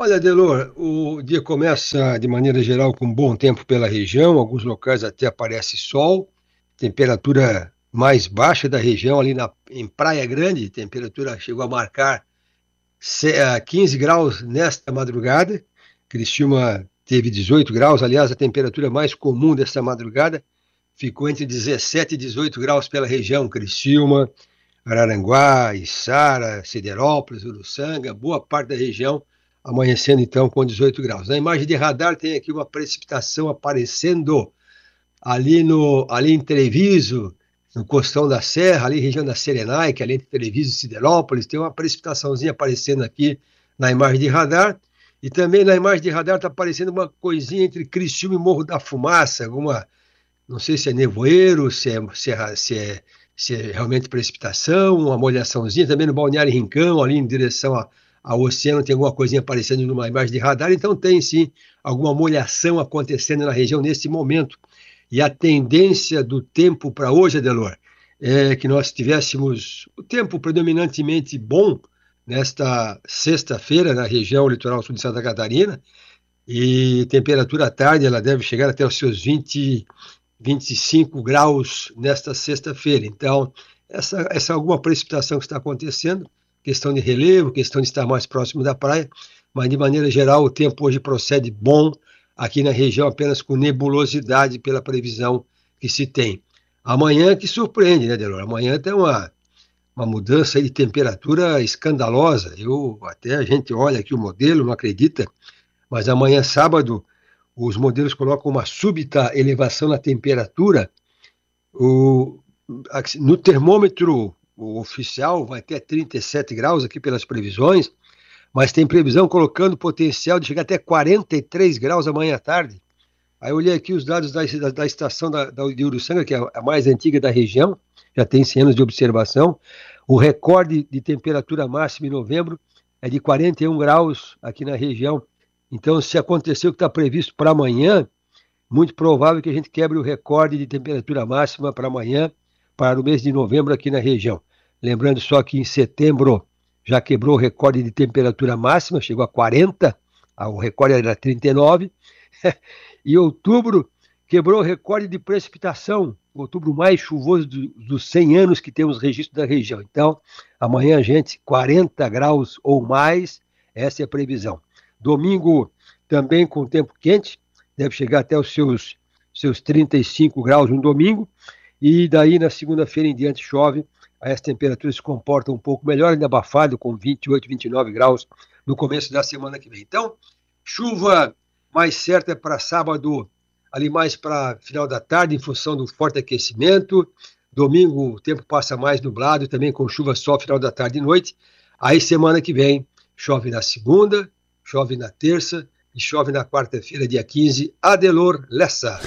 Olha, Delor, o dia começa de maneira geral com bom tempo pela região, alguns locais até aparece sol, temperatura mais baixa da região ali na, em Praia Grande, temperatura chegou a marcar 15 eh, graus nesta madrugada, Criciúma teve 18 graus, aliás, a temperatura mais comum desta madrugada ficou entre 17 e 18 graus pela região, Criciúma, Araranguá, Içara, Siderópolis, Uruçanga, boa parte da região amanhecendo então com 18 graus. Na imagem de radar tem aqui uma precipitação aparecendo ali no ali em Treviso, no costão da Serra, ali região da Serenaica, ali entre Treviso e Siderópolis, tem uma precipitaçãozinha aparecendo aqui na imagem de radar. E também na imagem de radar está aparecendo uma coisinha entre Criciúma e Morro da Fumaça, alguma, não sei se é nevoeiro, se é, se é, se é, se é realmente precipitação, uma molhaçãozinha, também no Balneário Rincão, ali em direção a ao oceano tem alguma coisinha aparecendo numa imagem de radar, então tem sim alguma molhação acontecendo na região nesse momento. E a tendência do tempo para hoje, Adelor, é que nós tivéssemos o tempo predominantemente bom nesta sexta-feira na região litoral sul de Santa Catarina, e temperatura à tarde ela deve chegar até os seus 20, 25 graus nesta sexta-feira. Então, essa, essa alguma precipitação que está acontecendo questão de relevo, questão de estar mais próximo da praia, mas de maneira geral o tempo hoje procede bom aqui na região, apenas com nebulosidade pela previsão que se tem. Amanhã que surpreende, né, Delor? Amanhã tem uma, uma mudança de temperatura escandalosa. Eu até a gente olha aqui o modelo, não acredita, mas amanhã sábado os modelos colocam uma súbita elevação na temperatura. O, no termômetro o oficial vai ter 37 graus aqui pelas previsões, mas tem previsão colocando potencial de chegar até 43 graus amanhã à tarde. Aí eu olhei aqui os dados da, da, da estação da, da, de Uruçanga, que é a mais antiga da região, já tem 100 anos de observação. O recorde de temperatura máxima em novembro é de 41 graus aqui na região. Então, se acontecer o que está previsto para amanhã, muito provável que a gente quebre o recorde de temperatura máxima para amanhã, para o mês de novembro aqui na região. Lembrando só que em setembro já quebrou o recorde de temperatura máxima, chegou a 40, ah, o recorde era 39. e outubro quebrou o recorde de precipitação, outubro mais chuvoso do, dos 100 anos que temos registro da região. Então, amanhã, gente, 40 graus ou mais, essa é a previsão. Domingo também com tempo quente, deve chegar até os seus, seus 35 graus no domingo, e daí na segunda-feira em diante chove as temperaturas se comportam um pouco melhor, ainda abafado, com 28, 29 graus no começo da semana que vem. Então, chuva mais certa para sábado, ali mais para final da tarde, em função do forte aquecimento. Domingo o tempo passa mais nublado, também com chuva só final da tarde e noite. Aí semana que vem chove na segunda, chove na terça e chove na quarta-feira, dia 15. Adelor Lessa.